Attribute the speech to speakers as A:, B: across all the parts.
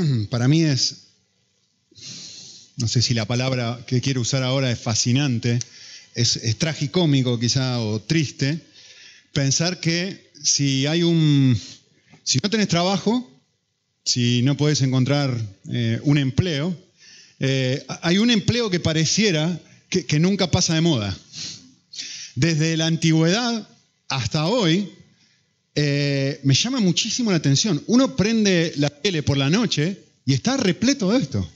A: para mí es, no sé si la palabra que quiero usar ahora es fascinante, es, tragicómico quizá o triste, pensar que si hay un, si no tenés trabajo, si no puedes encontrar eh, un empleo, eh, hay un empleo que pareciera que, nunca pasa de moda. Desde la antigüedad hasta hoy, eh, me llama muchísimo la atención. Uno prende la por la noche y está repleto de esto.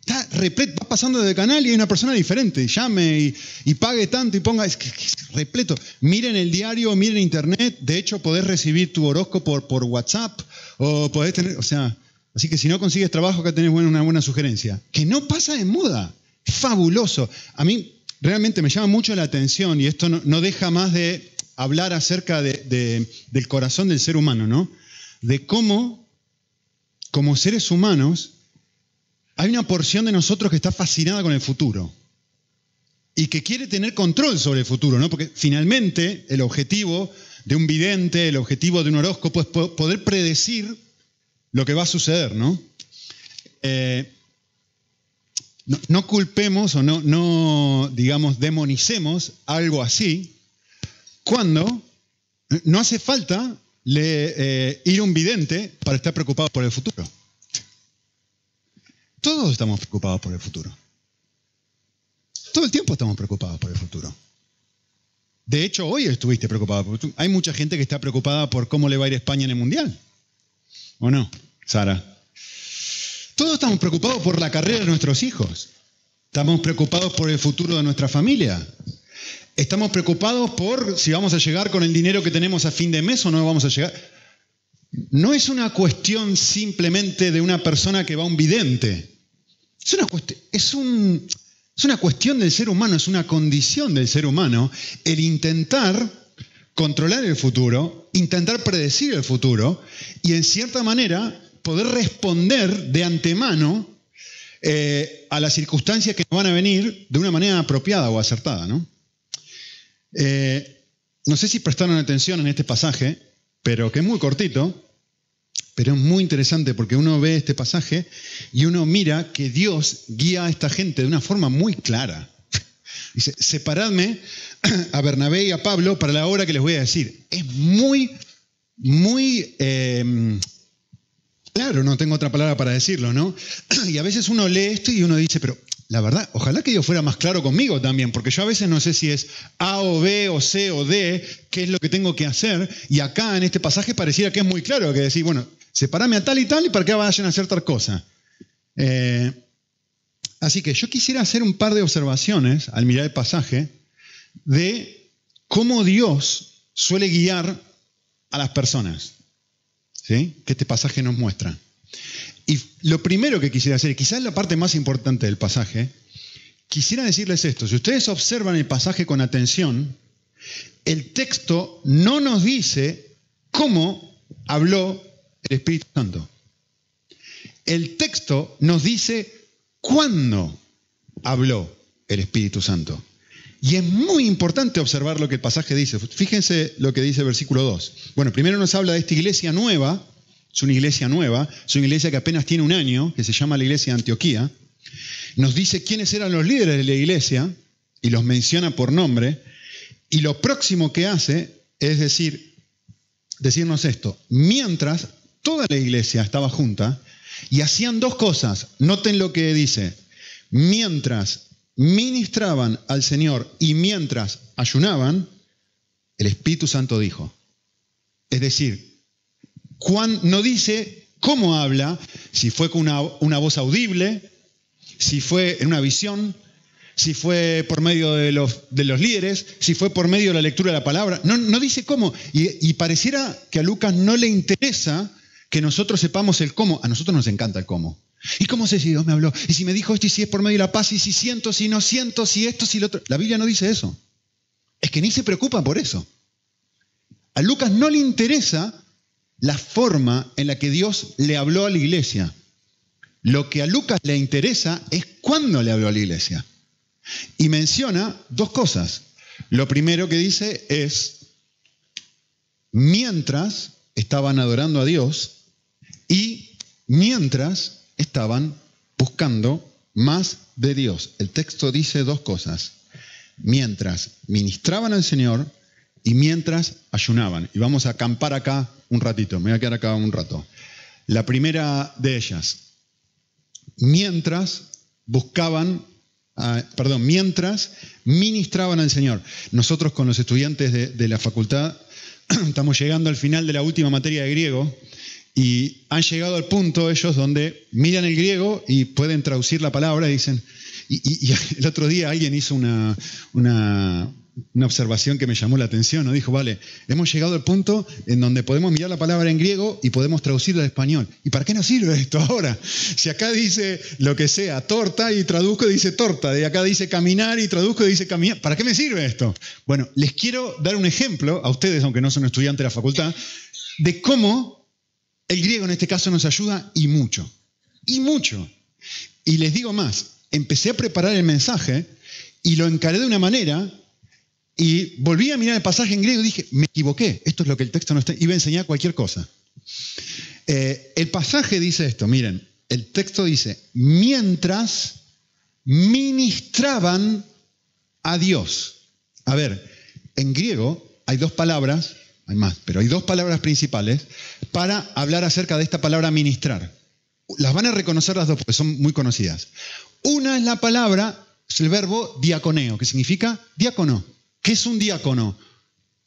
A: Está repleto, va pasando de canal y hay una persona diferente. Llame y, pague tanto y ponga. Es, que, es, repleto. Miren el diario, miren internet. De hecho, podés recibir tu horóscopo por, WhatsApp o podés tener. O sea, así que si no consigues trabajo, acá tenés una buena sugerencia. Que no pasa de moda. Fabuloso. A mí realmente me llama mucho la atención y esto no, deja más de hablar acerca de, del corazón del ser humano, ¿no? De cómo, como seres humanos, hay una porción de nosotros que está fascinada con el futuro y que quiere tener control sobre el futuro, ¿no? Porque finalmente el objetivo de un vidente, el objetivo de un horóscopo es poder predecir lo que va a suceder, ¿no? Eh, no, culpemos o no, no, digamos, demonicemos algo así cuando no hace falta eh, ir un vidente para estar preocupado por el futuro. Todos estamos preocupados por el futuro. Todo el tiempo estamos preocupados por el futuro. De hecho, hoy estuviste preocupado. Por el futuro. Hay mucha gente que está preocupada por cómo le va a ir España en el Mundial. ¿O no, Sara? Todos estamos preocupados por la carrera de nuestros hijos. Estamos preocupados por el futuro de nuestra familia. Estamos preocupados por si vamos a llegar con el dinero que tenemos a fin de mes o no vamos a llegar. No es una cuestión simplemente de una persona que va a un vidente. Es una, es, es una cuestión del ser humano, es una condición del ser humano el intentar controlar el futuro, intentar predecir el futuro y en cierta manera poder responder de antemano eh, a las circunstancias que van a venir de una manera apropiada o acertada. ¿no? Eh, no sé si prestaron atención en este pasaje, pero que es muy cortito, pero es muy interesante porque uno ve este pasaje y uno mira que Dios guía a esta gente de una forma muy clara. Dice, separadme a Bernabé y a Pablo para la obra que les voy a decir. Es muy, muy em, claro, no tengo otra palabra para decirlo, ¿no? Y a veces uno lee esto y uno dice, pero la verdad, ojalá que Dios fuera más claro conmigo también, porque yo a veces no sé si es A o B o C o D, qué es lo que tengo que hacer. Y acá en este pasaje pareciera que es muy claro, que decir, bueno, separame a tal y tal y para que vayan a hacer tal cosa. Eh, así que yo quisiera hacer un par de observaciones al mirar el pasaje de cómo Dios suele guiar a las personas, ¿sí? que este pasaje nos muestra. Y lo primero que quisiera hacer, quizás la parte más importante del pasaje, quisiera decirles esto. Si ustedes observan el pasaje con atención, el texto no nos dice cómo habló el Espíritu Santo. El texto nos dice cuándo habló el Espíritu Santo. Y es muy importante observar lo que el pasaje dice. Fíjense lo que dice el versículo 2. Bueno, primero nos habla de esta iglesia nueva es una iglesia nueva, es una iglesia que apenas tiene un año, que se llama la iglesia de Antioquía. Nos dice quiénes eran los líderes de la iglesia y los menciona por nombre. Y lo próximo que hace es decir, decirnos esto, mientras toda la iglesia estaba junta y hacían dos cosas, noten lo que dice, mientras ministraban al Señor y mientras ayunaban, el Espíritu Santo dijo. Es decir, Juan no dice cómo habla, si fue con una, voz audible, si fue en una visión, si fue por medio de los, de los, líderes, si fue por medio de la lectura de la palabra. No, no dice cómo. Y, pareciera que a Lucas no le interesa que nosotros sepamos el cómo. A nosotros nos encanta el cómo. ¿Y cómo sé si Dios me habló? ¿Y si me dijo esto? ¿Y si es por medio de la paz? ¿Y si siento? ¿Si no siento? ¿Si esto? ¿Si lo otro? La Biblia no dice eso. Es que ni se preocupa por eso. A Lucas no le interesa la forma en la que Dios le habló a la iglesia. Lo que a Lucas le interesa es cuándo le habló a la iglesia. Y menciona dos cosas. Lo primero que dice es, mientras estaban adorando a Dios y mientras estaban buscando más de Dios. El texto dice dos cosas. Mientras ministraban al Señor y mientras ayunaban. Y vamos a acampar acá un ratito, me voy a quedar acá un rato. La primera de ellas, mientras buscaban, ah, perdón, mientras ministraban al Señor. Nosotros con los estudiantes de, la facultad estamos llegando al final de la última materia de griego y han llegado al punto ellos donde miran el griego y pueden traducir la palabra y dicen, y, el otro día alguien hizo una, una, observación que me llamó la atención, ¿no? dijo, vale, hemos llegado al punto en donde podemos mirar la palabra en griego y podemos traducirla al español. ¿Y para qué nos sirve esto ahora? Si acá dice lo que sea, torta y traduzco dice torta, de acá dice caminar y traduzco dice caminar, ¿para qué me sirve esto? Bueno, les quiero dar un ejemplo a ustedes, aunque no son estudiantes de la facultad, de cómo el griego en este caso nos ayuda y mucho, y mucho. Y les digo más, empecé a preparar el mensaje y lo encaré de una manera y volví a mirar el pasaje en griego y dije, me equivoqué, esto es lo que el texto no está, iba a enseñar cualquier cosa. Eh, el pasaje dice esto, miren, el texto dice, mientras ministraban a Dios. A ver, en griego hay dos palabras, hay más, pero hay dos palabras principales para hablar acerca de esta palabra ministrar. Las van a reconocer las dos porque son muy conocidas. Una es la palabra, es el verbo diaconeo, que significa diácono. ¿Qué es un diácono?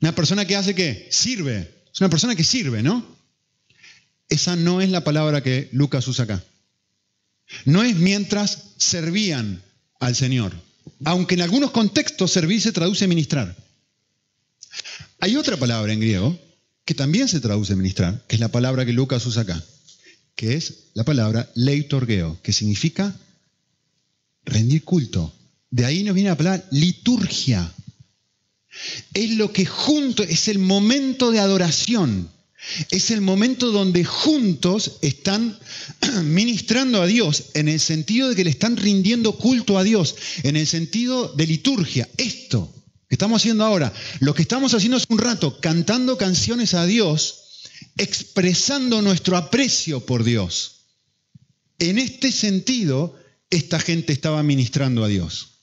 A: Una persona que hace qué? Sirve. Es una persona que sirve, ¿no? Esa no es la palabra que Lucas usa acá. No es mientras servían al Señor. Aunque en algunos contextos servir se traduce ministrar. Hay otra palabra en griego que también se traduce ministrar, que es la palabra que Lucas usa acá, que es la palabra leitorgeo, que significa rendir culto. De ahí nos viene la palabra liturgia. Es lo que junto, es el momento de adoración. Es el momento donde juntos están ministrando a Dios, en el sentido de que le están rindiendo culto a Dios, en el sentido de liturgia. Esto que estamos haciendo ahora, lo que estamos haciendo hace un rato, cantando canciones a Dios, expresando nuestro aprecio por Dios. En este sentido, esta gente estaba ministrando a Dios.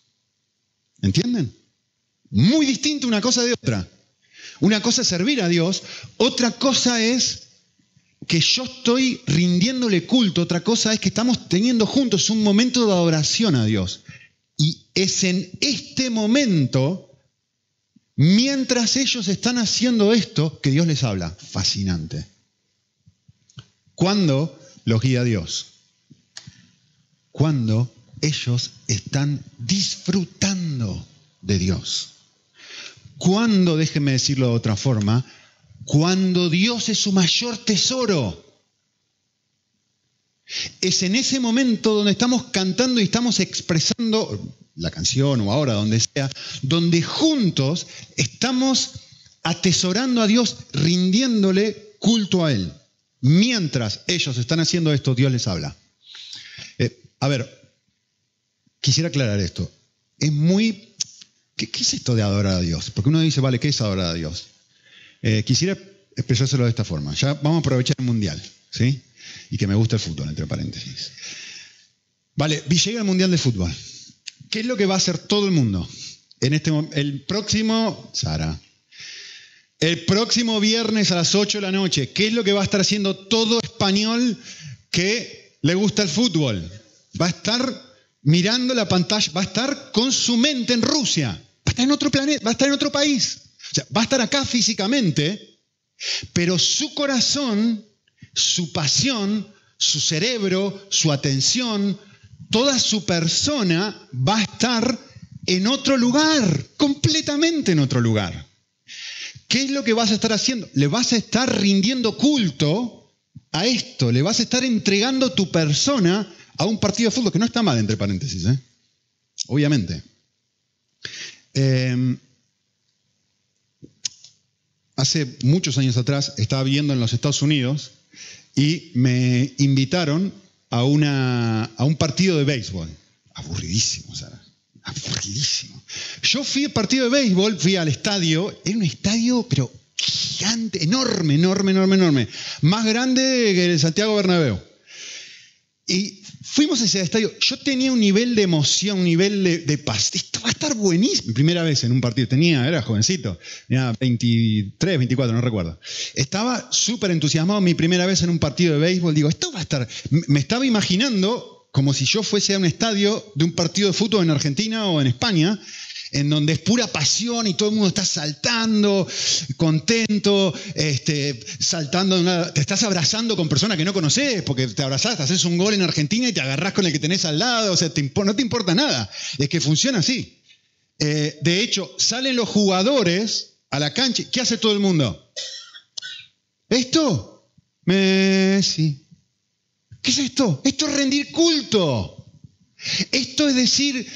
A: ¿Entienden? Muy distinto una cosa de otra. Una cosa es servir a Dios, otra cosa es que yo estoy rindiéndole culto, otra cosa es que estamos teniendo juntos un momento de adoración a Dios. Y es en este momento, mientras ellos están haciendo esto, que Dios les habla. Fascinante. ¿Cuándo los guía Dios? cuando ellos están disfrutando de Dios. Cuando, déjenme decirlo de otra forma, cuando Dios es su mayor tesoro. Es en ese momento donde estamos cantando y estamos expresando la canción o ahora, donde sea, donde juntos estamos atesorando a Dios, rindiéndole culto a Él. Mientras ellos están haciendo esto, Dios les habla. A ver, quisiera aclarar esto. Es muy... ¿Qué, es esto de adorar a Dios? Porque uno dice, vale, ¿qué es adorar a Dios? Eh, quisiera expresárselo de esta forma. Ya vamos a aprovechar el mundial, ¿sí? Y que me gusta el fútbol, entre paréntesis. Vale, llega el mundial de fútbol. ¿Qué es lo que va a hacer todo el mundo? En este el próximo, Sara, el próximo viernes a las 8 de la noche, ¿qué es lo que va a estar haciendo todo español que le gusta el fútbol? va a estar mirando la pantalla, va a estar con su mente en Rusia, va a estar en otro planeta, va a estar en otro país. O sea, va a estar acá físicamente, pero su corazón, su pasión, su cerebro, su atención, toda su persona va a estar en otro lugar, completamente en otro lugar. ¿Qué es lo que vas a estar haciendo? Le vas a estar rindiendo culto a esto, le vas a estar entregando tu persona a un partido de fútbol, que no está mal, entre paréntesis, ¿eh? obviamente. Em, hace muchos años atrás estaba viviendo en los Estados Unidos y me invitaron a, una, a un partido de béisbol. Aburridísimo, Sara. Aburridísimo. Yo fui al partido de béisbol, fui al estadio, era un estadio, pero gigante, enorme, enorme, enorme, enorme. Más grande que el Santiago Bernabéu. Y fuimos a ese estadio. Yo tenía un nivel de emoción, un nivel de, paz. Esto va a estar buenísimo. Primera vez en un partido. Tenía, era jovencito. Tenía 23, 24, no recuerdo. Estaba súper entusiasmado mi primera vez en un partido de béisbol. Digo, esto va a estar. Me estaba imaginando como si yo fuese a un estadio de un partido de fútbol en Argentina o en España en donde es pura pasión y todo el mundo está saltando, contento, este, saltando, te estás abrazando con personas que no conoces, porque te abrazás, haces un gol en Argentina y te agarrás con el que tenés al lado, o sea, no te importa nada, es que funciona así. Eh, de hecho, salen los jugadores a la cancha, ¿qué hace todo el mundo? ¿Esto? Messi. ¿Qué es esto? Esto es rendir culto. Esto es decir,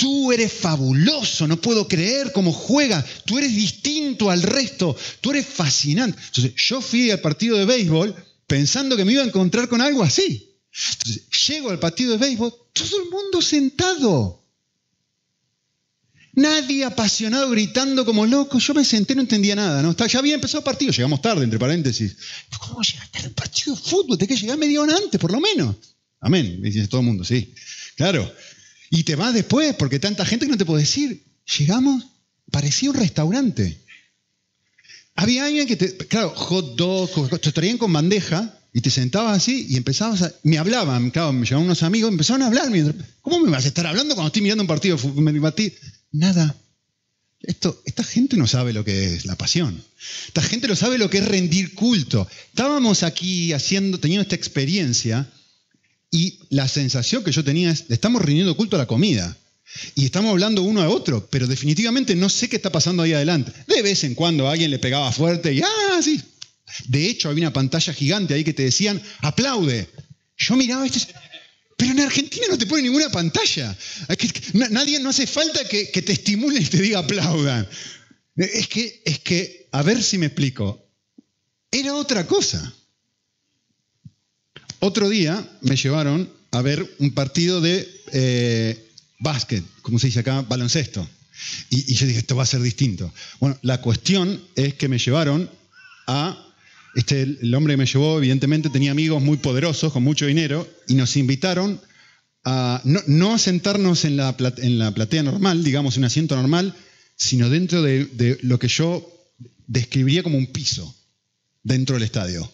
A: Tú eres fabuloso, no puedo creer cómo juega, tú eres distinto al resto, tú eres fascinante. Entonces, yo fui al partido de béisbol pensando que me iba a encontrar con algo así. Entonces, llego al partido de béisbol, todo el mundo sentado. Nadie apasionado gritando como loco. Yo me senté, no entendía nada. ¿no? Ya había empezado el partido, llegamos tarde, entre paréntesis. ¿Cómo llegaste al partido de fútbol? Te que llegar media hora antes, por lo menos. Amén, dice todo el mundo, sí. Claro. Y te vas después, porque tanta gente que no te puedo decir. Llegamos, parecía un restaurante. Había alguien que te, claro, hot dog, te traían con bandeja y te sentabas así y empezabas a, me hablaban, claro, me llevaban unos amigos, empezaron a hablar. ¿Cómo me vas a estar hablando cuando estoy mirando un partido de Nada. Esto, esta gente no sabe lo que es la pasión. Esta gente no sabe lo que es rendir culto. Estábamos aquí haciendo, teniendo esta experiencia y la sensación que yo tenía es, estamos rindiendo culto a la comida. Y estamos hablando uno a otro, pero definitivamente no sé qué está pasando ahí adelante. De vez en cuando alguien le pegaba fuerte y ¡ah! Sí. De hecho, había una pantalla gigante ahí que te decían, aplaude. Yo miraba esto pero en Argentina no te pone ninguna pantalla. Nadie, no hace falta que, que te estimule y te diga aplaudan. Es que, es que, a ver si me explico, era otra cosa. Otro día me llevaron a ver un partido de eh, básquet, como se dice acá, baloncesto. Y, yo dije, esto va a ser distinto. Bueno, la cuestión es que me llevaron a... Este, el hombre que me llevó, evidentemente, tenía amigos muy poderosos, con mucho dinero, y nos invitaron a no, a sentarnos en la, en la platea normal, digamos, en un asiento normal, sino dentro de lo que yo describiría como un piso dentro del estadio.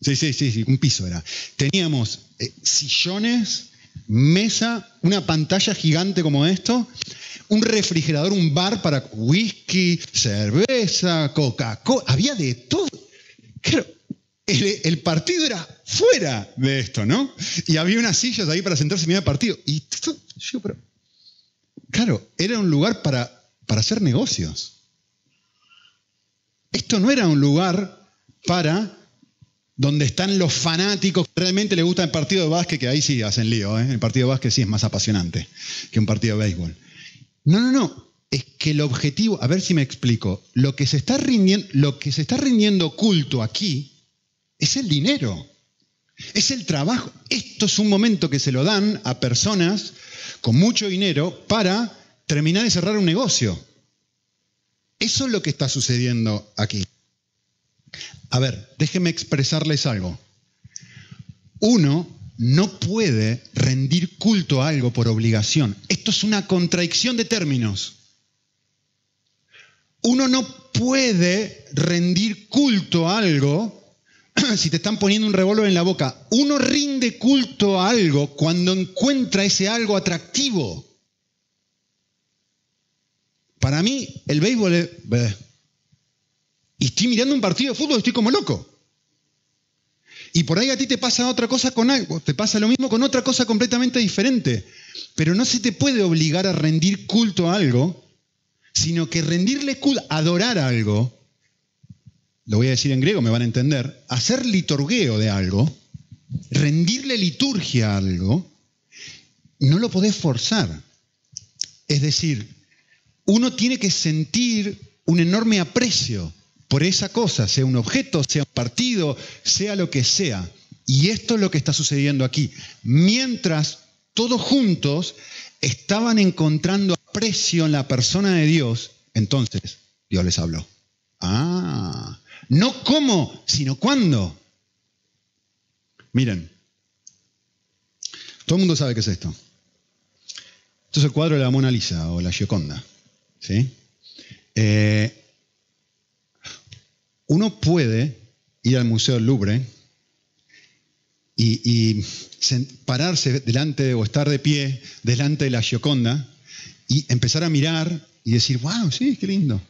A: Sí, sí, sí, sí, un piso era. Teníamos eh, sillones, mesa, una pantalla gigante como esto, un refrigerador, un bar para whisky, cerveza, Coca-Cola, había de todo. Claro, el, partido era fuera de esto, ¿no? Y había unas sillas ahí para sentarse y mirar el partido. Y yo, pero, claro, era un lugar para, para hacer negocios. Esto no era un lugar para donde están los fanáticos que realmente les gusta el partido de básquet, que ahí sí hacen lío, ¿eh? el partido de básquet sí es más apasionante que un partido de béisbol. No, no, no, es que el objetivo, a ver si me explico, lo que se está rindiendo, lo que se está rindiendo culto aquí es el dinero, es el trabajo. Esto es un momento que se lo dan a personas con mucho dinero para terminar de cerrar un negocio. Eso es lo que está sucediendo aquí. A ver, déjenme expresarles algo. Uno no puede rendir culto a algo por obligación. Esto es una contradicción de términos. Uno no puede rendir culto a algo si te están poniendo un revólver en la boca. Uno rinde culto a algo cuando encuentra ese algo atractivo. Para mí, el béisbol es... Y estoy mirando un partido de fútbol estoy como loco. Y por ahí a ti te pasa otra cosa con algo, te pasa lo mismo con otra cosa completamente diferente. Pero no se te puede obligar a rendir culto a algo, sino que rendirle culto, adorar algo, lo voy a decir en griego, me van a entender, hacer liturgueo de algo, rendirle liturgia a algo, no lo podés forzar. Es decir, uno tiene que sentir un enorme aprecio por esa cosa, sea un objeto, sea un partido, sea lo que sea. Y esto es lo que está sucediendo aquí. Mientras todos juntos estaban encontrando aprecio en la persona de Dios, entonces Dios les habló. Ah, no cómo, sino cuándo. Miren, Todo el mundo sabe qué es esto. Esto es el cuadro de la Mona Lisa o la Gioconda. ¿sí? Eh, uno puede ir al Museo del Louvre y, pararse delante o estar de pie delante de la Gioconda y empezar a mirar y decir, wow, sí, qué lindo.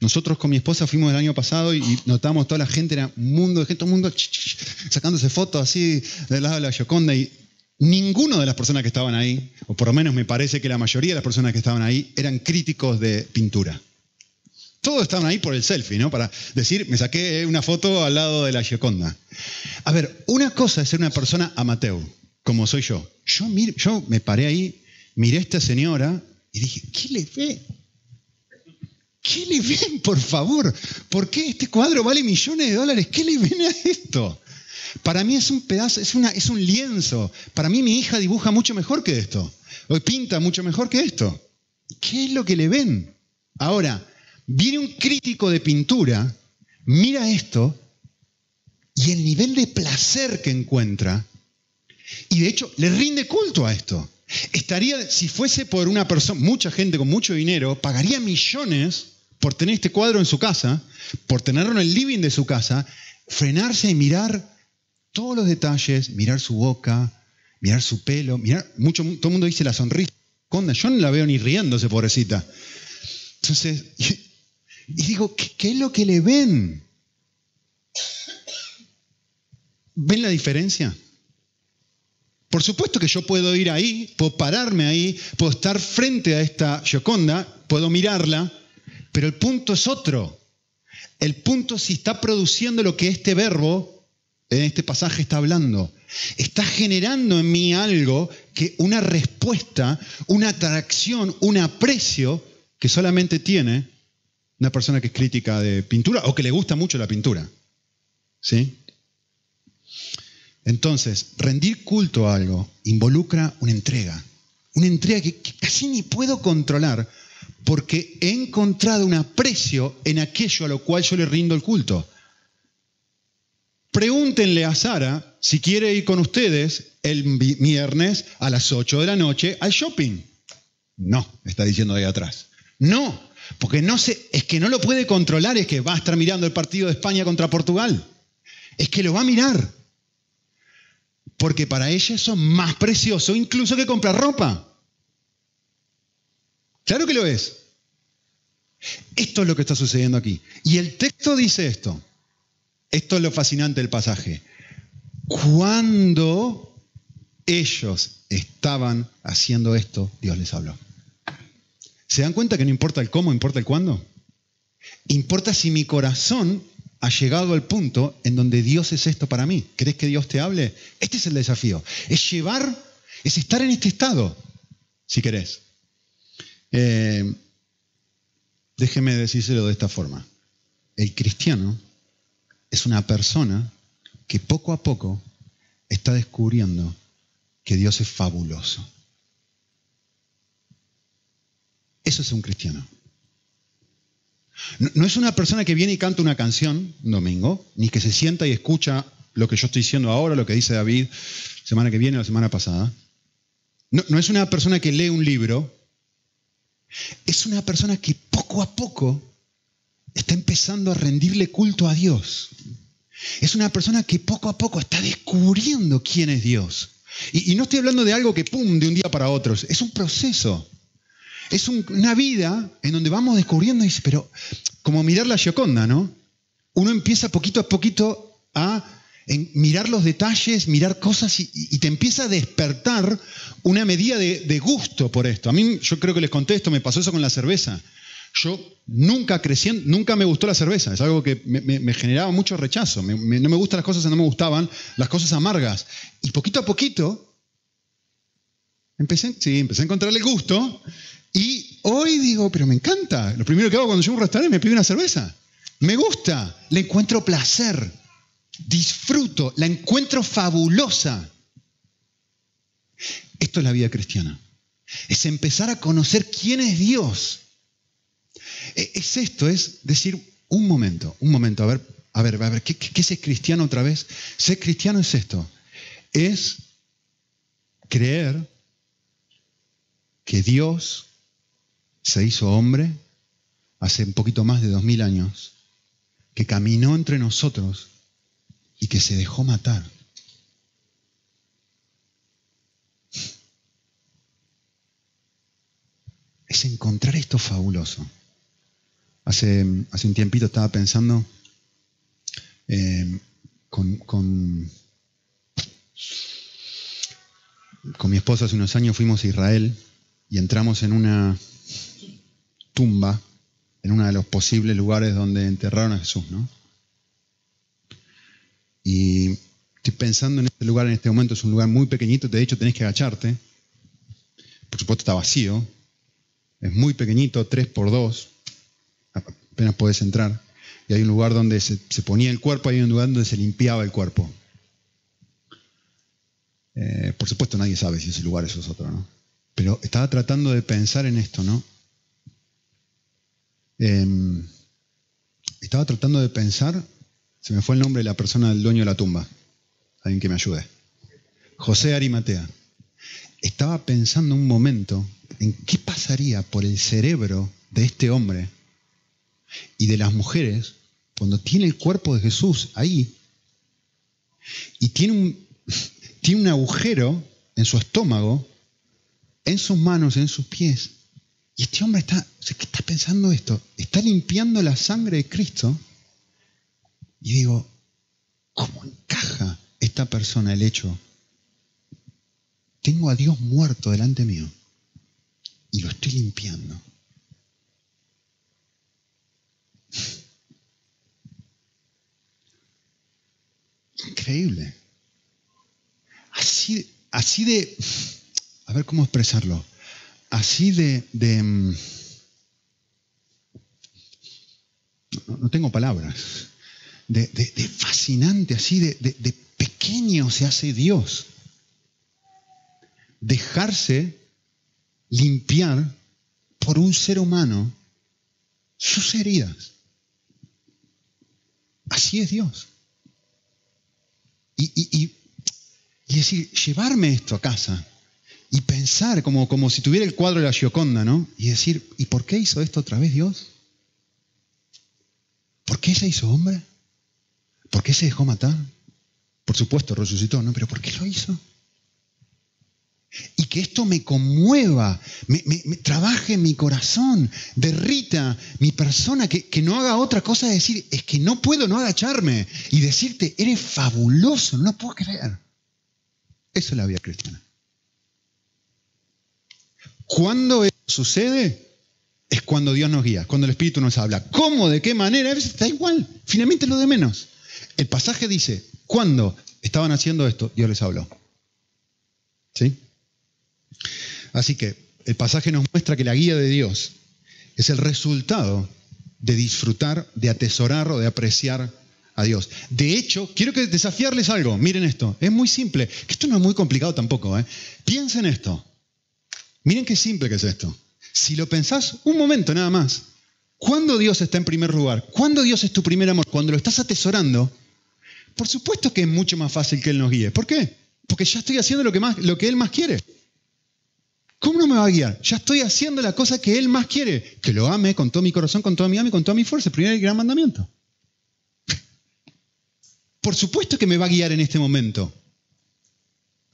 A: Nosotros con mi esposa fuimos el año pasado y notamos toda la gente, era un mundo de gente, todo el mundo sacándose fotos así del lado de la Gioconda y ninguno de las personas que estaban ahí, o por lo menos me parece que la mayoría de las personas que estaban ahí, eran críticos de pintura. Todos estaban ahí por el selfie, ¿no? Para decir, me saqué una foto al lado de la Gioconda. A ver, una cosa es ser una persona amateur, como soy yo. Yo, yo me paré ahí, miré a esta señora y dije, ¿qué le ve? ¿Qué le ven, por favor? ¿Por qué este cuadro vale millones de dólares? ¿Qué le ven a esto? Para mí es un pedazo, es, una, un lienzo. Para mí mi hija dibuja mucho mejor que esto. O pinta mucho mejor que esto. ¿Qué es lo que le ven? Ahora, Viene un crítico de pintura, mira esto y el nivel de placer que encuentra, y de hecho le rinde culto a esto. Estaría, si fuese por una persona, mucha gente con mucho dinero, pagaría millones por tener este cuadro en su casa, por tenerlo en el living de su casa, frenarse y mirar todos los detalles, mirar su boca, mirar su pelo, mirar, mucho, todo el mundo dice la sonrisa. Yo no la veo ni riéndose, pobrecita. Entonces, y digo, ¿qué, es lo que le ven? ¿Ven la diferencia? Por supuesto que yo puedo ir ahí, puedo pararme ahí, puedo estar frente a esta Gioconda, puedo mirarla, pero el punto es otro. El punto es si está produciendo lo que este verbo en este pasaje está hablando. Está generando en mí algo que una respuesta, una atracción, un aprecio que solamente tiene una persona que es crítica de pintura o que le gusta mucho la pintura. ¿Sí? Entonces, rendir culto a algo involucra una entrega. Una entrega que, casi ni puedo controlar porque he encontrado un aprecio en aquello a lo cual yo le rindo el culto. Pregúntenle a Sara si quiere ir con ustedes el viernes a las 8 de la noche al shopping. No, está diciendo ahí atrás. No, porque no sé, es que no lo puede controlar, es que va a estar mirando el partido de España contra Portugal. Es que lo va a mirar. Porque para ella eso es más precioso incluso que comprar ropa. Claro que lo es. Esto es lo que está sucediendo aquí. Y el texto dice esto. Esto es lo fascinante del pasaje. Cuando ellos estaban haciendo esto, Dios les habló. ¿Se dan cuenta que no importa el cómo, importa el cuándo? Importa si mi corazón ha llegado al punto en donde Dios es esto para mí. ¿Crees que Dios te hable? Este es el desafío. Es llevar, es estar en este estado, si querés. Eh, déjeme decírselo de esta forma. El cristiano es una persona que poco a poco está descubriendo que Dios es fabuloso. Eso es un cristiano. No, es una persona que viene y canta una canción un domingo, ni que se sienta y escucha lo que yo estoy diciendo ahora, lo que dice David semana que viene o la semana pasada. No, no es una persona que lee un libro. Es una persona que poco a poco está empezando a rendirle culto a Dios. Es una persona que poco a poco está descubriendo quién es Dios. Y, y, no estoy hablando de algo que, pum, de un día para otro. Es un proceso. Es una vida en donde vamos descubriendo, y pero como mirar la Gioconda, ¿no? Uno empieza poquito a poquito a mirar los detalles, mirar cosas y, te empieza a despertar una medida de, gusto por esto. A mí, yo creo que les contesto, me pasó eso con la cerveza. Yo nunca crecí, nunca me gustó la cerveza, es algo que me, generaba mucho rechazo. no me gustan las cosas que no me gustaban, las cosas amargas. Y poquito a poquito empecé, sí, empecé a encontrarle gusto y hoy digo, pero me encanta. Lo primero que hago cuando llego a un restaurante me pido una cerveza. Me gusta, le encuentro placer, disfruto, la encuentro fabulosa. Esto es la vida cristiana. Es empezar a conocer quién es Dios. E, es esto, es decir, un momento, un momento, a ver, a ver, a ver, ¿qué, qué es ser cristiano otra vez? Ser cristiano es esto, es creer que Dios se hizo hombre hace un poquito más de dos mil años, que caminó entre nosotros y que se dejó matar. Es encontrar esto fabuloso. Hace, hace un tiempito estaba pensando eh, con, con, con mi esposa hace unos años fuimos a Israel y entramos en una tumba, en uno de los posibles lugares donde enterraron a Jesús, ¿no? Y estoy pensando en este lugar en este momento, es un lugar muy pequeñito, de hecho tenés que agacharte. Por supuesto está vacío, es muy pequeñito, 3 por 2 apenas podés entrar. Y hay un lugar donde se, ponía el cuerpo, hay un lugar donde se limpiaba el cuerpo. Eh, por supuesto nadie sabe si ese lugar es otro, ¿no? Pero estaba tratando de pensar en esto, ¿no? Em, estaba tratando de pensar, se me fue el nombre de la persona del dueño de la tumba, alguien que me ayude. José Arimatea. Estaba pensando un momento en qué pasaría por el cerebro de este hombre y de las mujeres cuando tiene el cuerpo de Jesús ahí y tiene un, tiene un agujero en su estómago, en sus manos, en sus pies. Y este hombre está, ¿qué está pensando esto? Está limpiando la sangre de Cristo. Y digo, ¿cómo encaja esta persona el hecho? Tengo a Dios muerto delante mío y lo estoy limpiando. Increíble. Así, así de, a ver cómo expresarlo, así de, mm, no, tengo palabras, de, fascinante, así de, de pequeño se hace Dios. Dejarse limpiar por un ser humano sus heridas. Así es Dios. Y, decir, llevarme esto a casa y pensar como, como si tuviera el cuadro de la Gioconda, ¿no? Y decir, ¿y por qué hizo esto otra vez Dios? ¿Por qué se hizo hombre? ¿Por qué se dejó matar? Por supuesto, resucitó, ¿no? Pero ¿por qué lo hizo? Y que esto me conmueva, me, trabaje en mi corazón, derrita mi persona, que, que, no haga otra cosa de decir, es que no puedo no agacharme y decirte, eres fabuloso, no lo puedo creer. Eso es la vida cristiana. Cuando eso sucede, es cuando Dios nos guía, cuando el Espíritu nos habla. ¿Cómo? ¿De qué manera? Está igual, finalmente lo de menos. El pasaje dice, cuando estaban haciendo esto, Dios les habló. ¿Sí? Así que el pasaje nos muestra que la guía de Dios es el resultado de disfrutar, de atesorar o de apreciar a Dios. De hecho, quiero que desafiarles algo. Miren esto, es muy simple, esto no es muy complicado tampoco. ¿eh? Piensen esto. Miren qué simple que es esto. Si lo pensás un momento nada más, ¿cuándo Dios está en primer lugar? ¿Cuándo Dios es tu primer amor? Cuando lo estás atesorando, por supuesto que es mucho más fácil que Él nos guíe. ¿Por qué? Porque ya estoy haciendo lo que, más, lo que Él más quiere. ¿Cómo no me va a guiar? Ya estoy haciendo la cosa que Él más quiere, que lo ame con todo mi corazón, con toda mi alma y con toda mi fuerza. El primer y gran mandamiento. Por supuesto que me va a guiar en este momento.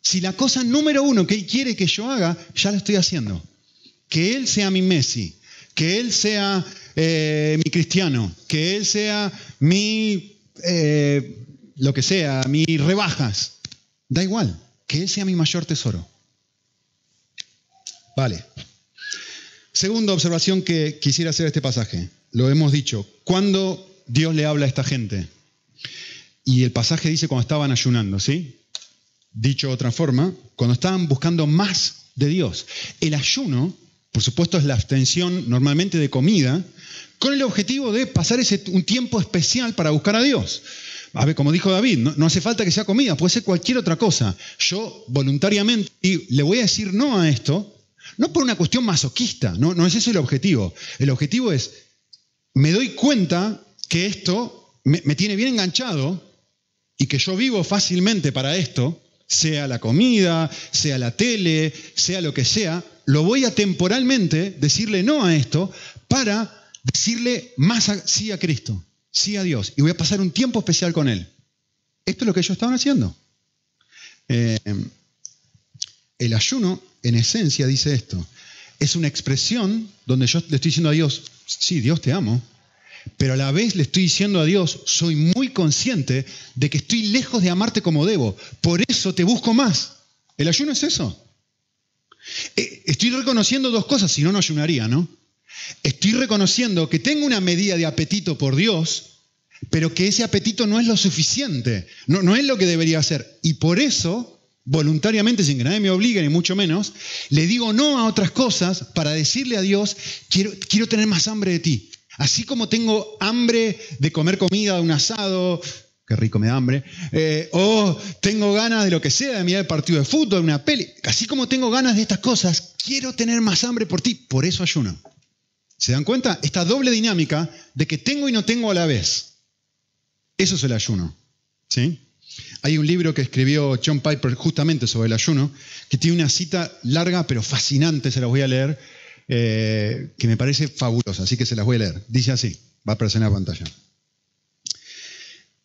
A: Si la cosa número uno que Él quiere que yo haga, ya la estoy haciendo. Que Él sea mi Messi, que Él sea eh, mi cristiano, que Él sea mi, eh, lo que sea, mi rebajas. Da igual, que Él sea mi mayor tesoro. Vale. Segunda observación que quisiera hacer este pasaje. Lo hemos dicho. ¿Cuándo Dios le habla a esta gente? Y el pasaje dice cuando estaban ayunando, ¿sí? Dicho de otra forma, cuando estaban buscando más de Dios. El ayuno, por supuesto, es la abstención normalmente de comida, con el objetivo de pasar ese, un tiempo especial para buscar a Dios. A ver, como dijo David, no, hace falta que sea comida, puede ser cualquier otra cosa. Yo voluntariamente le voy a decir no a esto no por una cuestión masoquista, no, no es ese el objetivo. El objetivo es, me doy cuenta que esto me, tiene bien enganchado y que yo vivo fácilmente para esto, sea la comida, sea la tele, sea lo que sea, lo voy a temporalmente decirle no a esto para decirle más sí a Cristo, sí a Dios, y voy a pasar un tiempo especial con Él. Esto es lo que ellos estaban haciendo. Eh, el ayuno, en esencia, dice esto. Es una expresión donde yo le estoy diciendo a Dios, sí, Dios te amo, pero a la vez le estoy diciendo a Dios, soy muy consciente de que estoy lejos de amarte como debo, por eso te busco más. El ayuno es eso. Eh, estoy reconociendo dos cosas, si no, no ayunaría, ¿no? Estoy reconociendo que tengo una medida de apetito por Dios, pero que ese apetito no es lo suficiente, no, no es lo que debería ser. Y por eso voluntariamente, sin que nadie me obligue, ni mucho menos, le digo no a otras cosas para decirle a Dios, quiero, quiero tener más hambre de ti. Así como tengo hambre de comer comida, de un asado, qué rico me da hambre, eh, o tengo ganas de lo que sea, de mirar el partido de fútbol, una peli, así como tengo ganas de estas cosas, quiero tener más hambre por ti, por eso ayuno. ¿Se dan cuenta? Esta doble dinámica de que tengo y no tengo a la vez. Eso es el ayuno. ¿Sí? Hay un libro que escribió John Piper justamente sobre el ayuno, que tiene una cita larga pero fascinante, se la voy a leer, eh, que me parece fabulosa, así que se las voy a leer. Dice así, va a aparecer en la pantalla.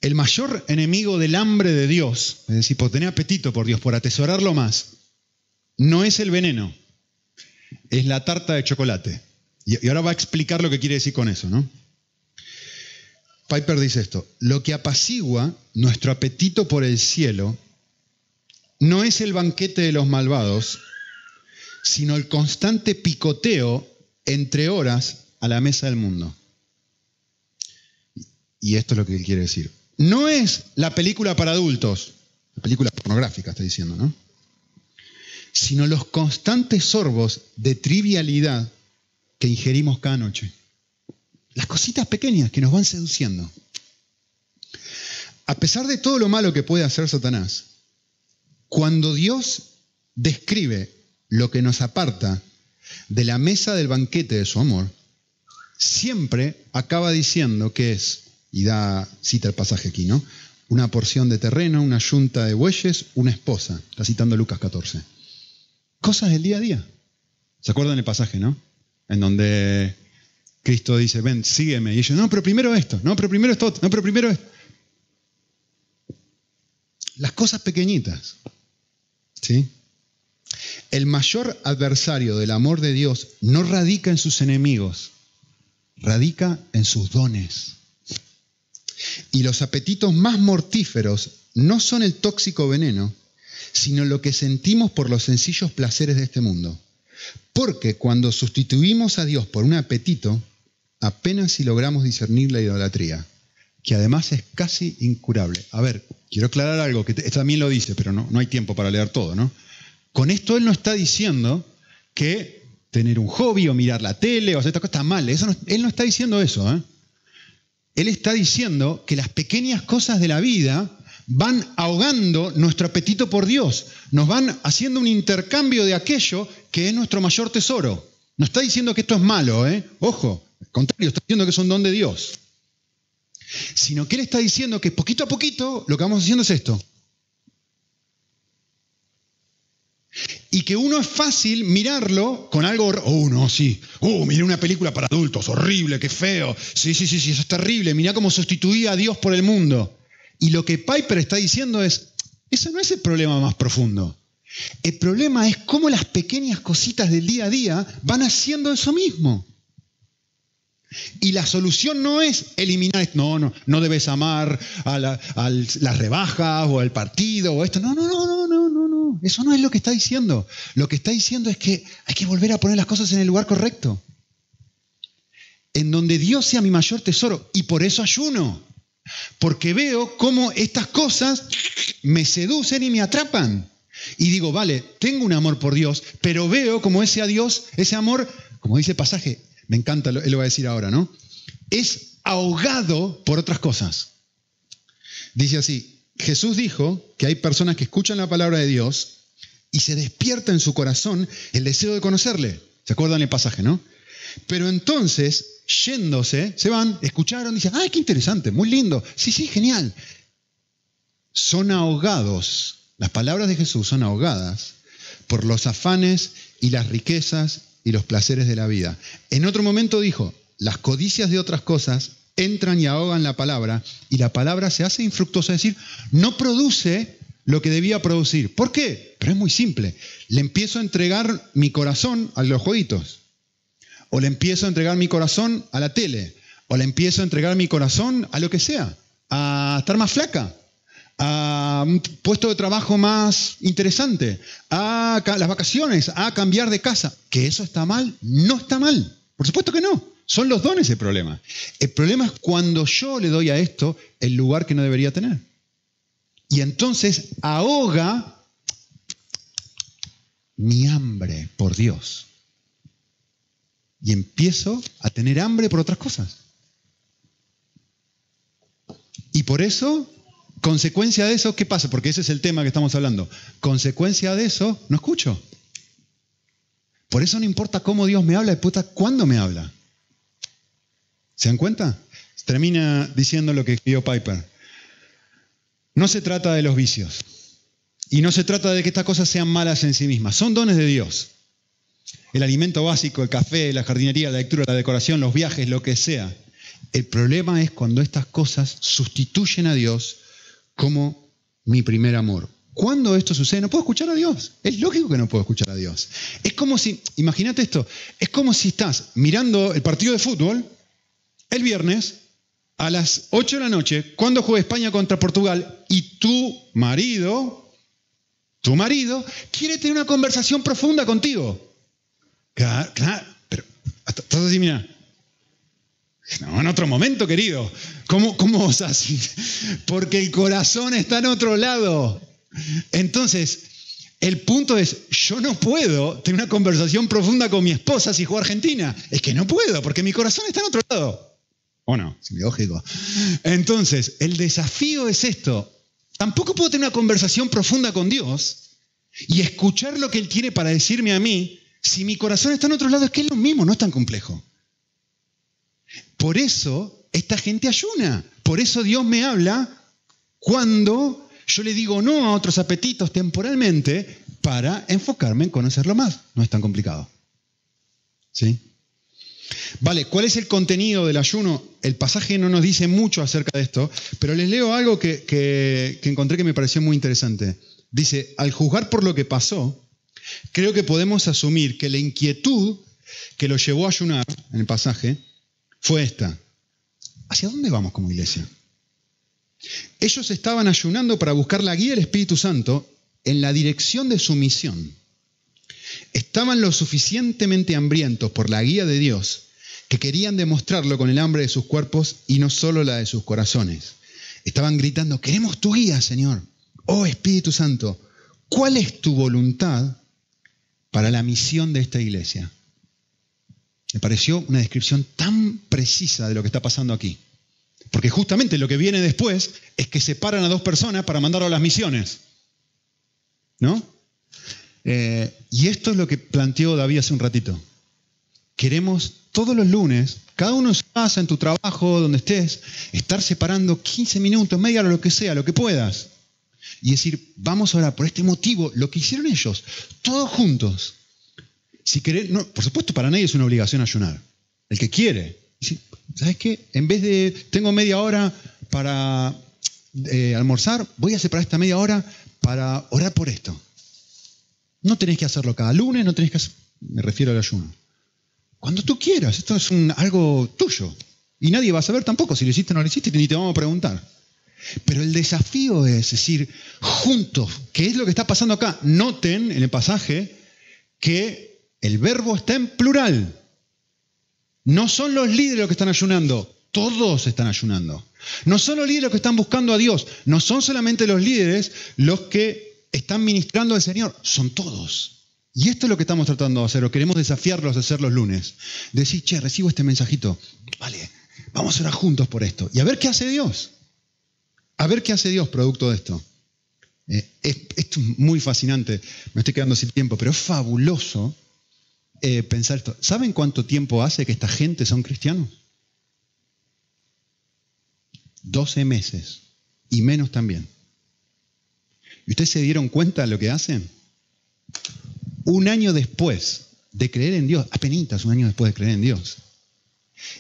A: El mayor enemigo del hambre de Dios, es decir, por tener apetito por Dios, por atesorarlo más, no es el veneno, es la tarta de chocolate. Y ahora va a explicar lo que quiere decir con eso, ¿no? Piper dice esto, lo que apacigua nuestro apetito por el cielo no es el banquete de los malvados, sino el constante picoteo entre horas a la mesa del mundo. Y esto es lo que él quiere decir. No es la película para adultos, la película pornográfica está diciendo, ¿no? Sino los constantes sorbos de trivialidad que ingerimos cada noche. Las cositas pequeñas que nos van seduciendo. A pesar de todo lo malo que puede hacer Satanás, cuando Dios describe lo que nos aparta de la mesa del banquete de su amor, siempre acaba diciendo que es, y da, cita el pasaje aquí, ¿no? Una porción de terreno, una yunta de bueyes, una esposa. Está citando Lucas 14. Cosas del día a día. ¿Se acuerdan el pasaje, no? En donde Cristo dice, ven, sígueme. Y ellos, no, pero primero esto, no, pero primero esto, no, pero primero esto. Las cosas pequeñitas. ¿Sí? El mayor adversario del amor de Dios no radica en sus enemigos, radica en sus dones. Y los apetitos más mortíferos no son el tóxico veneno, sino lo que sentimos por los sencillos placeres de este mundo. Porque cuando sustituimos a Dios por un apetito, apenas si logramos discernir la idolatría, que además es casi incurable. A ver, quiero aclarar algo, que también lo dice, pero no, no hay tiempo para leer todo, ¿no? Con esto él no está diciendo que tener un hobby o mirar la tele o hacer esta cosa está mal. Él no está diciendo eso. ¿eh? Él está diciendo que las pequeñas cosas de la vida van ahogando nuestro apetito por Dios, nos van haciendo un intercambio de aquello que es nuestro mayor tesoro. No está diciendo que esto es malo, ¿eh? ojo, al contrario, está diciendo que es un don de Dios. Sino que Él está diciendo que poquito a poquito lo que vamos haciendo es esto. Y que uno es fácil mirarlo con algo, oh no, sí, oh, miré una película para adultos, horrible, qué feo, sí, sí, sí, sí, eso es terrible, mirá cómo sustituía a Dios por el mundo. Y lo que Piper está diciendo es, ese no es el problema más profundo. El problema es cómo las pequeñas cositas del día a día van haciendo eso mismo. Y la solución no es eliminar, no, no, no debes amar a, las rebajas o al partido o esto. No, no, no, no, no, Eso no es lo que está diciendo. Lo que está diciendo es que hay que volver a poner las cosas en el lugar correcto. En donde Dios sea mi mayor tesoro. Y por eso ayuno. Porque veo cómo estas cosas me seducen y me atrapan. Y digo, vale, tengo un amor por Dios, pero veo como ese a Dios, ese amor, como dice el pasaje, me encanta, él lo va a decir ahora, ¿no? Es ahogado por otras cosas. Dice así, Jesús dijo que hay personas que escuchan la palabra de Dios y se despierta en su corazón el deseo de conocerle. ¿Se acuerdan el pasaje, no? Pero entonces, yéndose, se van, escucharon, dicen, ¡ay, qué interesante! Muy lindo. Sí, sí, genial. Son ahogados Las palabras de Jesús son ahogadas por los afanes y las riquezas y los placeres de la vida. En otro momento dijo, las codicias de otras cosas entran y ahogan la palabra y la palabra se hace infructuosa, es decir, no produce lo que debía producir. ¿Por qué? Pero es muy simple. Le empiezo a entregar mi corazón a los jueguitos. O le empiezo a entregar mi corazón a la tele. O le empiezo a entregar mi corazón a lo que sea. A estar más flaca. A un puesto de trabajo más interesante. A las vacaciones. A cambiar de casa. ¿Que eso está mal? No está mal. Por supuesto que no. Son los dones el problema. El problema es cuando yo le doy a esto el lugar que no debería tener. Y entonces ahoga mi hambre por Dios. Y empiezo a tener hambre por otras cosas. Y por eso, consecuencia de eso, ¿qué pasa? Porque ese es el tema que estamos hablando. Consecuencia de eso, no escucho. Por eso no importa cómo Dios me habla, importa cuándo me habla. ¿Se dan cuenta? Termina diciendo lo que escribió Piper. No se trata de los vicios. Y no se trata de que estas cosas sean malas en sí mismas. Son dones de Dios. El alimento básico, el café, la jardinería, la lectura, la decoración, los viajes, lo que sea. El problema es cuando estas cosas sustituyen a Dios como mi primer amor. ¿Cuándo esto sucede? No puedo escuchar a Dios. Es lógico que no puedo escuchar a Dios. Es como si, imagínate esto, es como si estás mirando el partido de fútbol el viernes a las 8 de la noche, cuando juega España contra Portugal, y tu marido, tu marido, quiere tener una conversación profunda contigo. Claro, claro, pero todo así, mira. No, en otro momento, querido. ¿Cómo, cómo así? Porque el corazón está en otro lado. Entonces, el punto es, yo no puedo tener una conversación profunda con mi esposa si juego Argentina. Es que no puedo, porque mi corazón está en otro lado. ¿O no? Lógico. Entonces, el desafío es esto. Tampoco puedo tener una conversación profunda con Dios y escuchar lo que Él tiene para decirme a mí si mi corazón está en otro lado. Es que es lo mismo, no es tan complejo. Por eso esta gente ayuna. Por eso Dios me habla cuando yo le digo no a otros apetitos temporalmente para enfocarme en conocerlo más. No es tan complicado. ¿Sí? Vale, ¿cuál es el contenido del ayuno? El pasaje no nos dice mucho acerca de esto, pero les leo algo que, encontré que me pareció muy interesante. Dice, al juzgar por lo que pasó, creo que podemos asumir que la inquietud que lo llevó a ayunar en el pasaje fue esta. ¿Hacia dónde vamos como iglesia? Ellos estaban ayunando para buscar la guía del Espíritu Santo en la dirección de su misión. Estaban lo suficientemente hambrientos por la guía de Dios que querían demostrarlo con el hambre de sus cuerpos y no solo la de sus corazones. Estaban gritando, queremos tu guía, Señor. Oh Espíritu Santo, ¿cuál es tu voluntad para la misión de esta iglesia? Me pareció una descripción tan precisa de lo que está pasando aquí. Porque justamente lo que viene después es que separan a dos personas para mandarlo a las misiones. ¿No? Eh, y esto es lo que planteó David hace un ratito. Queremos todos los lunes, cada uno en su casa, en tu trabajo, donde estés, estar separando 15 minutos, media hora, lo que sea, lo que puedas. Y decir, vamos a orar por este motivo, lo que hicieron ellos, todos juntos. Si querés, no, por supuesto, para nadie es una obligación ayunar. El que quiere. ¿Sabes qué? En vez de, tengo media hora para eh, almorzar, voy a separar esta media hora para orar por esto. No tenés que hacerlo cada lunes, no tenés que hacer, me refiero al ayuno. Cuando tú quieras, esto es algo tuyo. Y nadie va a saber tampoco si lo hiciste o no lo hiciste, ni te vamos a preguntar. Pero el desafío es decir, juntos, ¿qué es lo que está pasando acá? Noten en el pasaje que el verbo está en plural. No son los líderes los que están ayunando, todos están ayunando. No son los líderes los que están buscando a Dios, no son solamente los líderes los que están ministrando al Señor, son todos. Y esto es lo que estamos tratando de hacer, o queremos desafiarlos a hacer los lunes. Decir, che, recibo este mensajito, vale, vamos a orar juntos por esto. Y a ver qué hace Dios. A ver qué hace Dios producto de esto. Eh, es muy fascinante, me estoy quedando sin tiempo, pero es fabuloso eh, pensar esto. ¿Saben cuánto tiempo hace que esta gente son cristianos? 12 meses y menos también. ¿Y ustedes se dieron cuenta de lo que hacen? Un año después de creer en Dios, apenas un año después de creer en Dios.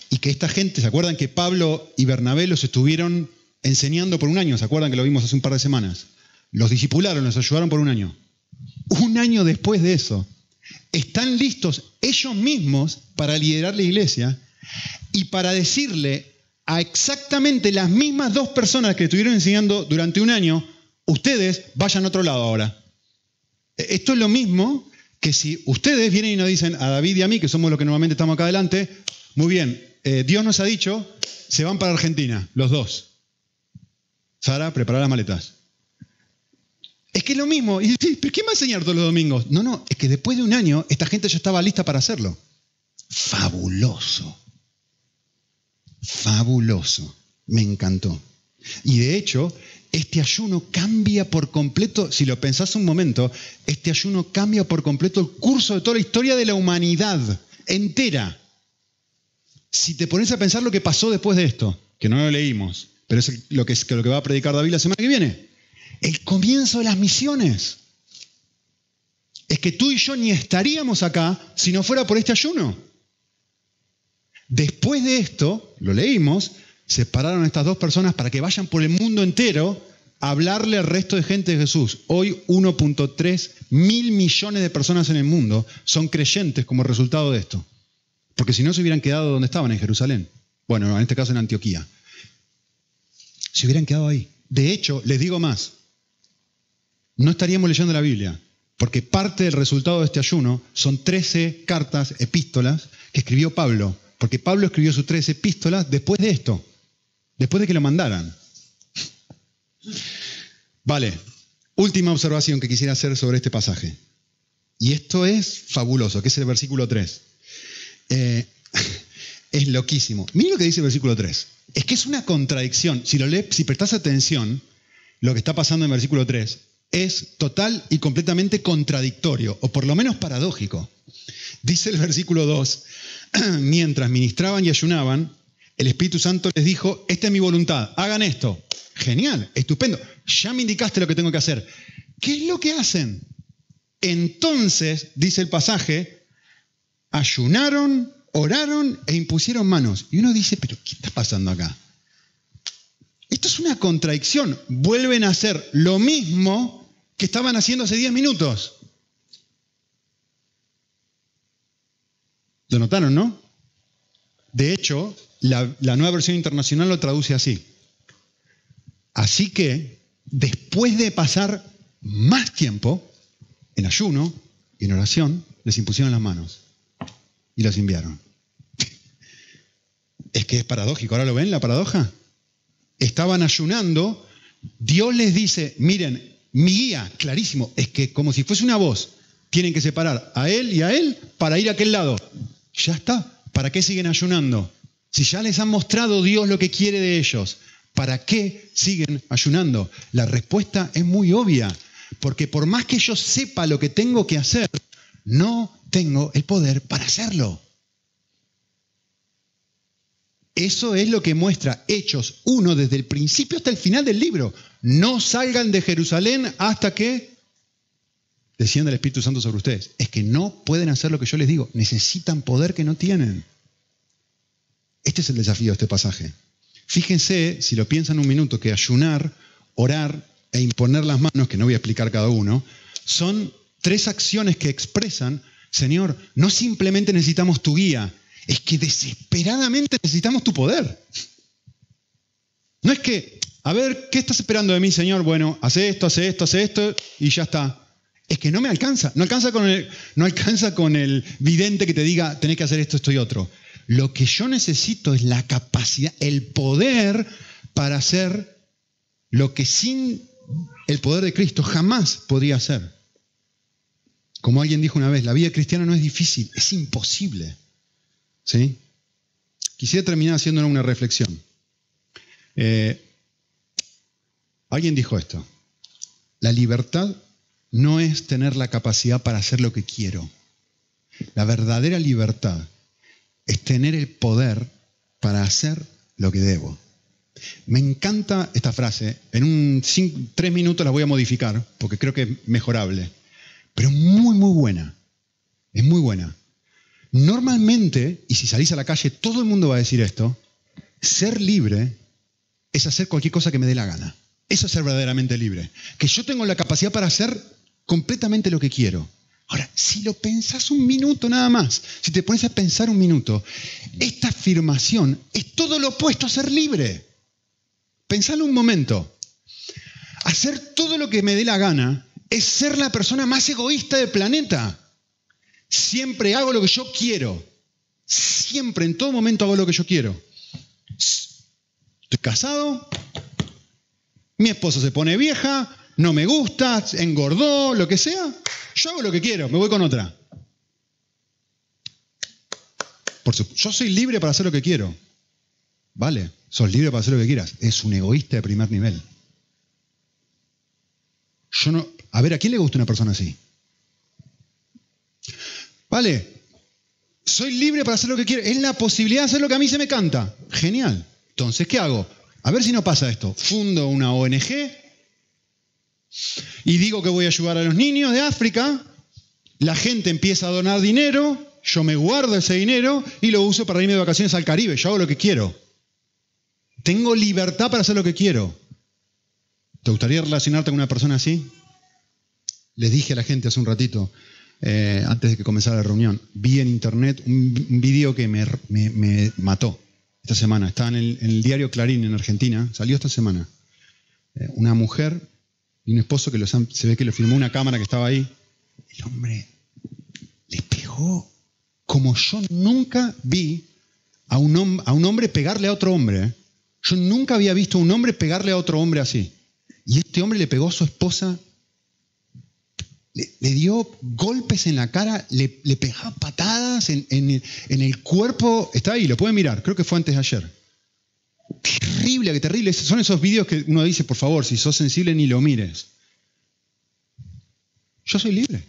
A: Y que esta gente, ¿se acuerdan que Pablo y Bernabé los estuvieron enseñando por un año? ¿Se acuerdan que lo vimos hace un par de semanas? Los discipularon, los ayudaron por un año. Un año después de eso, están listos ellos mismos para liderar la iglesia y para decirle a exactamente las mismas dos personas que estuvieron enseñando durante un año, ustedes vayan a otro lado ahora. E, esto es lo mismo que si ustedes vienen y nos dicen a David y a mí, que somos los que normalmente estamos acá adelante, muy bien, eh, Dios nos ha dicho, se van para Argentina, los dos. Sara, prepara las maletas. Es que es lo mismo. Y ¿pero quién va a enseñar todos los domingos? No, no, es que después de un año esta gente ya estaba lista para hacerlo. Fabuloso. Fabuloso. Me encantó. Y de hecho, este ayuno cambia por completo, si lo pensás un momento, este ayuno cambia por completo el curso de toda la historia de la humanidad entera. Si te pones a pensar lo que pasó después de esto, que no lo leímos, pero es lo que, va a predicar David la semana que viene, el comienzo de las misiones. Es que tú y yo ni estaríamos acá si no fuera por este ayuno. Después de esto, lo leímos, separaron a estas dos personas para que vayan por el mundo entero a hablarle al resto de gente de Jesús. Hoy 1.3 mil millones de personas en el mundo son creyentes como resultado de esto. Porque si no se hubieran quedado donde estaban, en Jerusalén. Bueno, en este caso en Antioquía. Se hubieran quedado ahí. De hecho, les digo más, no estaríamos leyendo la Biblia, porque parte del resultado de este ayuno son 13 cartas, epístolas, que escribió Pablo porque Pablo escribió sus tres epístolas después de esto, después de que lo mandaran. Vale, última observación que quisiera hacer sobre este pasaje. Y esto es fabuloso, que es el versículo 3. Eh, es loquísimo. Miren lo que dice el versículo 3. Es que es una contradicción. Si lo lees, si prestas atención, lo que está pasando en el versículo 3 es total y completamente contradictorio, o por lo menos paradójico. Dice el versículo 2, mientras ministraban y ayunaban, el Espíritu Santo les dijo, esta es mi voluntad, hagan esto. Genial, estupendo, ya me indicaste lo que tengo que hacer. ¿Qué es lo que hacen? Entonces, dice el pasaje, ayunaron, oraron e impusieron manos. Y uno dice, pero ¿qué está pasando acá? Esto es una contradicción. Vuelven a hacer lo mismo que estaban haciendo hace 10 minutos. ¿Lo notaron, no? De hecho, la, nueva versión internacional lo traduce así. Así que, después de pasar más tiempo en ayuno y en oración, les impusieron las manos y los enviaron. Es que es paradójico, ¿ahora lo ven la paradoja? Estaban ayunando, Dios les dice, miren, mi guía, clarísimo, es que como si fuese una voz, tienen que separar a él y a él para ir a aquel lado. Ya está. ¿Para qué siguen ayunando? Si ya les han mostrado Dios lo que quiere de ellos, ¿para qué siguen ayunando? La respuesta es muy obvia, porque por más que yo sepa lo que tengo que hacer, no tengo el poder para hacerlo. Eso es lo que muestra Hechos 1 desde el principio hasta el final del libro. No salgan de Jerusalén hasta que descienda el Espíritu Santo sobre ustedes. Es que no pueden hacer lo que yo les digo. Necesitan poder que no tienen. Este es el desafío de este pasaje. Fíjense, si lo piensan un minuto, que ayunar, orar e imponer las manos, que no voy a explicar cada uno, son tres acciones que expresan, Señor, no simplemente necesitamos tu guía, es que desesperadamente necesitamos tu poder. No es que, a ver, ¿qué estás esperando de mí, Señor? Bueno, hace esto, hace esto, hace esto y ya está es que no me alcanza. No alcanza con el, no alcanza con el vidente que te diga, tenés que hacer esto, esto y otro. Lo que yo necesito es la capacidad, el poder para hacer lo que sin el poder de Cristo jamás podría hacer. Como alguien dijo una vez, la vida cristiana no es difícil, es imposible. ¿Sí? Quisiera terminar haciendo una reflexión. Eh, alguien dijo esto. La libertad no es tener la capacidad para hacer lo que quiero. La verdadera libertad es tener el poder para hacer lo que debo. Me encanta esta frase. En un tres minutos la voy a modificar porque creo que es mejorable. Pero muy, muy buena. Es muy buena. Normalmente, y si salís a la calle, todo el mundo va a decir esto, ser libre es hacer cualquier cosa que me dé la gana. Eso es ser verdaderamente libre. Que yo tengo la capacidad para hacer completamente lo que quiero. Ahora, si lo pensás un minuto nada más, si te pones a pensar un minuto, esta afirmación es todo lo opuesto a ser libre. Pensalo un momento. Hacer todo lo que me dé la gana es ser la persona más egoísta del planeta. Siempre hago lo que yo quiero. Siempre, en todo momento hago lo que yo quiero. Estoy casado, mi esposa se pone vieja, no me gusta, engordó, lo que sea. Yo hago lo que quiero, me voy con otra. Por yo soy libre para hacer lo que quiero. Vale, sos libre para hacer lo que quieras. Es un egoísta de primer nivel. Yo no. A ver, ¿a quién le gusta una persona así? Vale, soy libre para hacer lo que quiero. Es la posibilidad de hacer lo que a mí se me canta. Genial. Entonces, ¿qué hago? A ver si no pasa esto. Fundo una ONG y digo que voy a ayudar a los niños de África. La gente empieza a donar dinero, yo me guardo ese dinero y lo uso para irme de vacaciones al Caribe. Yo hago lo que quiero. Tengo libertad para hacer lo que quiero. ¿Te gustaría relacionarte con una persona así? Les dije a la gente hace un ratito, eh, antes de que comenzara la reunión, vi en internet un, vídeo que me, mató esta semana. Estaba en el, diario Clarín en Argentina, salió esta semana. Eh, una mujer y un esposo que se ve que lo filmó una cámara que estaba ahí. El hombre le pegó como yo nunca vi a un, a un hombre pegarle a otro hombre. ¿eh? Yo nunca había visto a un hombre pegarle a otro hombre así. Y este hombre le pegó a su esposa, le, dio golpes en la cara, le, pegaba patadas en, en, el cuerpo. Está ahí, lo pueden mirar, creo que fue antes de ayer terrible, que terrible. Son esos vídeos que uno dice, por favor, si sos sensible ni lo mires. Yo soy libre.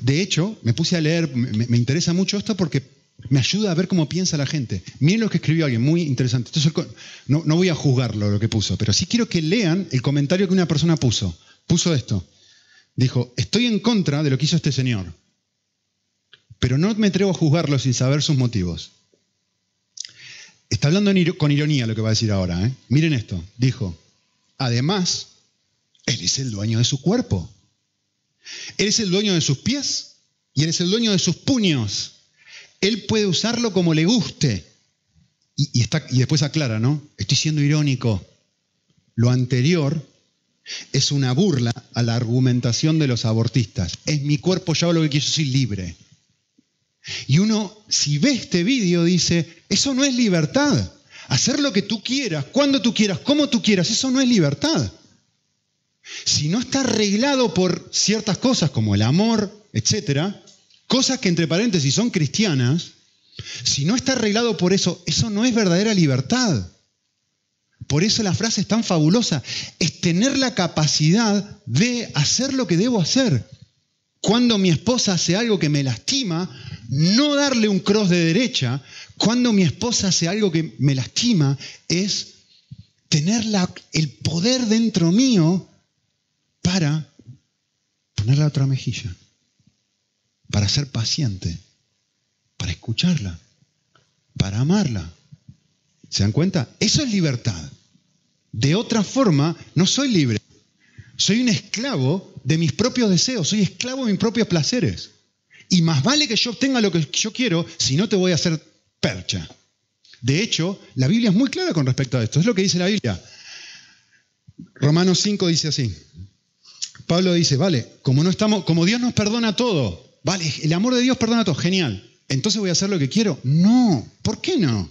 A: De hecho, me puse a leer, me, interesa mucho esto porque me ayuda a ver cómo piensa la gente. Miren lo que escribió alguien, muy interesante. No, no voy a juzgarlo lo que puso, pero sí quiero que lean el comentario que una persona puso. Puso esto. Dijo, estoy en contra de lo que hizo este señor, pero no me atrevo a juzgarlo sin saber sus motivos. Está hablando con ironía lo que va a decir ahora. ¿eh? Miren esto. Dijo, además, Él es el dueño de su cuerpo. Él es el dueño de sus pies y Él es el dueño de sus puños. Él puede usarlo como le guste. Y, después aclara, ¿no? Estoy siendo irónico. Lo anterior es una burla a la argumentación de los abortistas. Es mi cuerpo, yo hago lo que quiero, soy libre. Y uno, si ve este vídeo, dice, eso no es libertad. Hacer lo que tú quieras, cuando tú quieras, como tú quieras, eso no es libertad. Si no está arreglado por ciertas cosas como el amor, etcétera, cosas que entre paréntesis son cristianas, si no está arreglado por eso, eso no es verdadera libertad. Por eso la frase es tan fabulosa, es tener la capacidad de hacer lo que debo hacer. Cuando mi esposa hace algo que me lastima, no darle un cross de derecha cuando mi esposa hace algo que me lastima es tener el poder dentro mío para poner la otra mejilla, para ser paciente, para escucharla, para amarla. ¿Se dan cuenta? Eso es libertad. De otra forma, no soy libre. Soy un esclavo de mis propios deseos, soy esclavo de mis propios placeres. Y más vale que yo obtenga lo que yo quiero, si no te voy a hacer percha. De hecho, la Biblia es muy clara con respecto a esto. Es lo que dice la Biblia. Romanos 5 dice así. Pablo dice, vale, como no estamos, como Dios nos perdona todo, vale, el amor de Dios perdona todo, genial. Entonces voy a hacer lo que quiero. No, ¿por qué no?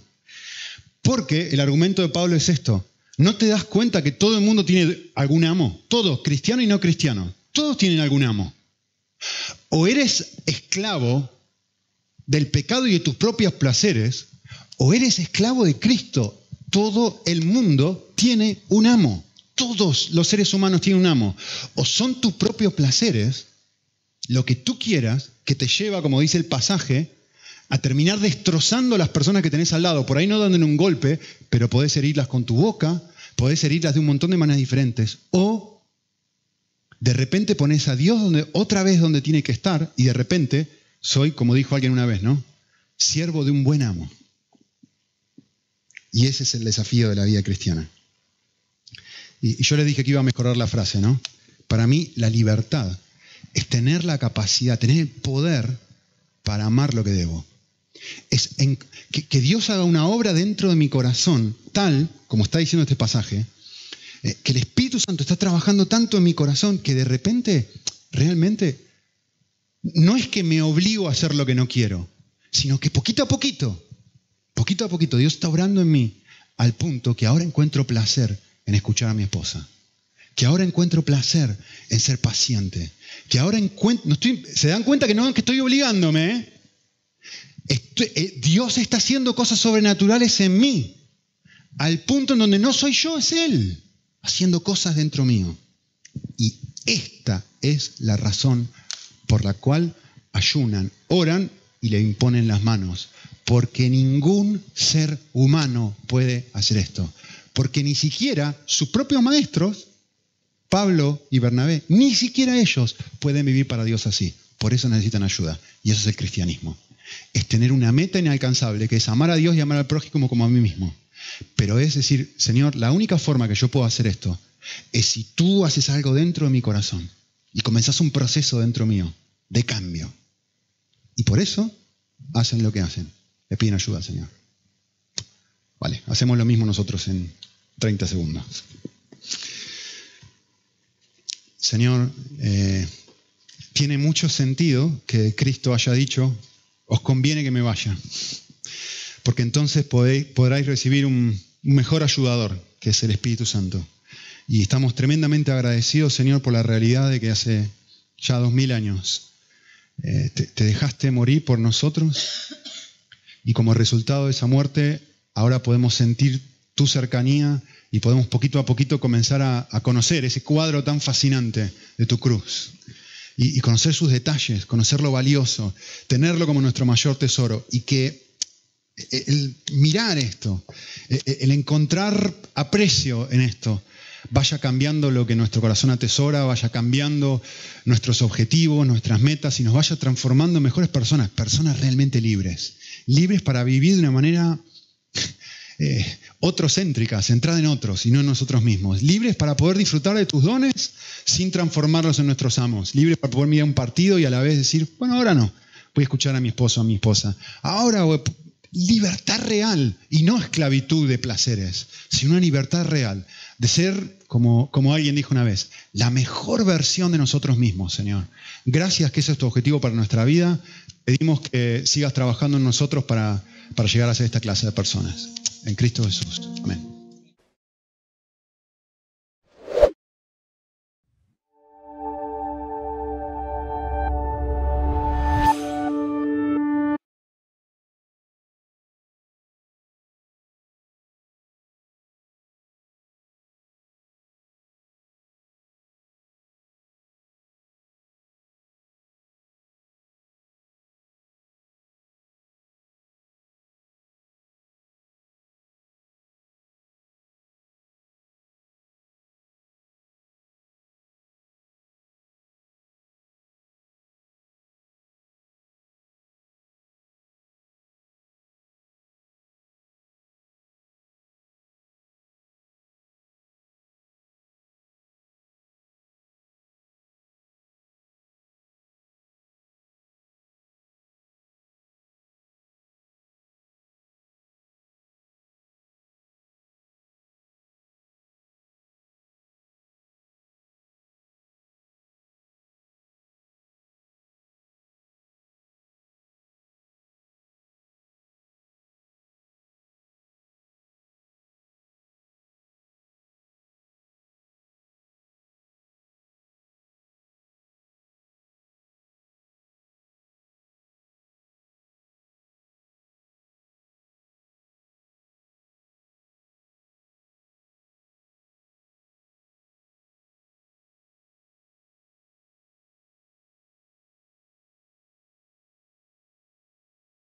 A: Porque el argumento de Pablo es esto. ¿No te das cuenta que todo el mundo tiene algún amo? Todos, cristiano y no cristiano. Todos tienen algún amo. O eres esclavo del pecado y de tus propios placeres, o eres esclavo de Cristo. Todo el mundo tiene un amo. Todos los seres humanos tienen un amo. O son tus propios placeres, lo que tú quieras, que te lleva, como dice el pasaje, a terminar destrozando a las personas que tenés al lado. Por ahí no dándole un golpe, pero podés herirlas con tu boca, podés herirlas de un montón de maneras diferentes. O de repente pones a Dios donde, otra vez donde tiene que estar y de repente soy, como dijo alguien una vez, ¿no? Siervo de un buen amo. Y ese es el desafío de la vida cristiana. Y, yo le dije que iba a mejorar la frase, ¿no? Para mí la libertad es tener la capacidad, tener el poder para amar lo que debo. Es que, Dios haga una obra dentro de mi corazón, tal, como está diciendo este pasaje, eh, que el Espíritu Santo está trabajando tanto en mi corazón que de repente, realmente, no es que me obligo a hacer lo que no quiero, sino que poquito a poquito, poquito a poquito, Dios está obrando en mí al punto que ahora encuentro placer en escuchar a mi esposa, que ahora encuentro placer en ser paciente, que ahora encuentro, se dan cuenta que no que estoy obligándome. Eh, Dios está haciendo cosas sobrenaturales en mí, al punto en donde no soy yo, es Él, haciendo cosas dentro mío. Y esta es la razón por la cual ayunan, oran y le imponen las manos, porque ningún ser humano puede hacer esto, porque ni siquiera sus propios maestros, Pablo y Bernabé, ni siquiera ellos pueden vivir para Dios así. Por eso necesitan ayuda. Y eso es el cristianismo es tener una meta inalcanzable, que es amar a Dios y amar al prójimo como a mí mismo. Pero es decir, Señor, la única forma que yo puedo hacer esto es si tú haces algo dentro de mi corazón y comenzás un proceso dentro mío de cambio. Y por eso hacen lo que hacen. Le piden ayuda Señor. Vale, hacemos lo mismo nosotros en 30 segundos. Señor, eh, tiene mucho sentido que Cristo haya dicho, os conviene que me vaya, porque entonces podéis, podráis recibir un, mejor ayudador, que es el Espíritu Santo. Y estamos tremendamente agradecidos, Señor, por la realidad de que hace ya dos mil años eh, te, dejaste morir por nosotros y como resultado de esa muerte ahora podemos sentir tu cercanía y podemos poquito a poquito comenzar a, conocer ese cuadro tan fascinante de tu cruz y, conocer sus detalles, conocer lo valioso, tenerlo como nuestro mayor tesoro y que el mirar esto, eh, eh, el encontrar aprecio en esto, vaya cambiando lo que nuestro corazón atesora, vaya cambiando nuestros objetivos, nuestras metas y nos vaya transformando en mejores personas, personas realmente libres, libres para vivir de una manera eh, otrocéntrica, centrada en otros y no en nosotros mismos. Libres para poder disfrutar de tus dones sin transformarlos en nuestros amos. Libres para poder mirar un partido y a la vez decir, bueno, ahora no, voy a escuchar a mi esposo, a mi esposa. Ahora libertad real y no esclavitud de placeres, sino una libertad real de ser, como, como alguien dijo una vez, la mejor versión de nosotros mismos, Señor. Gracias que ese es tu objetivo para nuestra vida. Pedimos que sigas trabajando en nosotros para, para llegar a ser esta clase de personas. En Cristo Jesús. Amén.